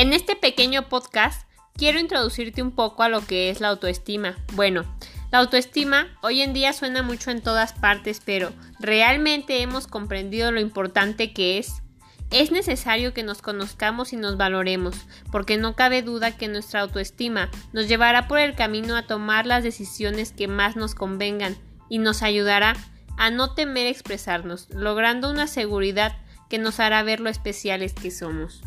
En este pequeño podcast quiero introducirte un poco a lo que es la autoestima. Bueno, la autoestima hoy en día suena mucho en todas partes, pero ¿realmente hemos comprendido lo importante que es? Es necesario que nos conozcamos y nos valoremos, porque no cabe duda que nuestra autoestima nos llevará por el camino a tomar las decisiones que más nos convengan y nos ayudará a no temer expresarnos, logrando una seguridad que nos hará ver lo especiales que somos.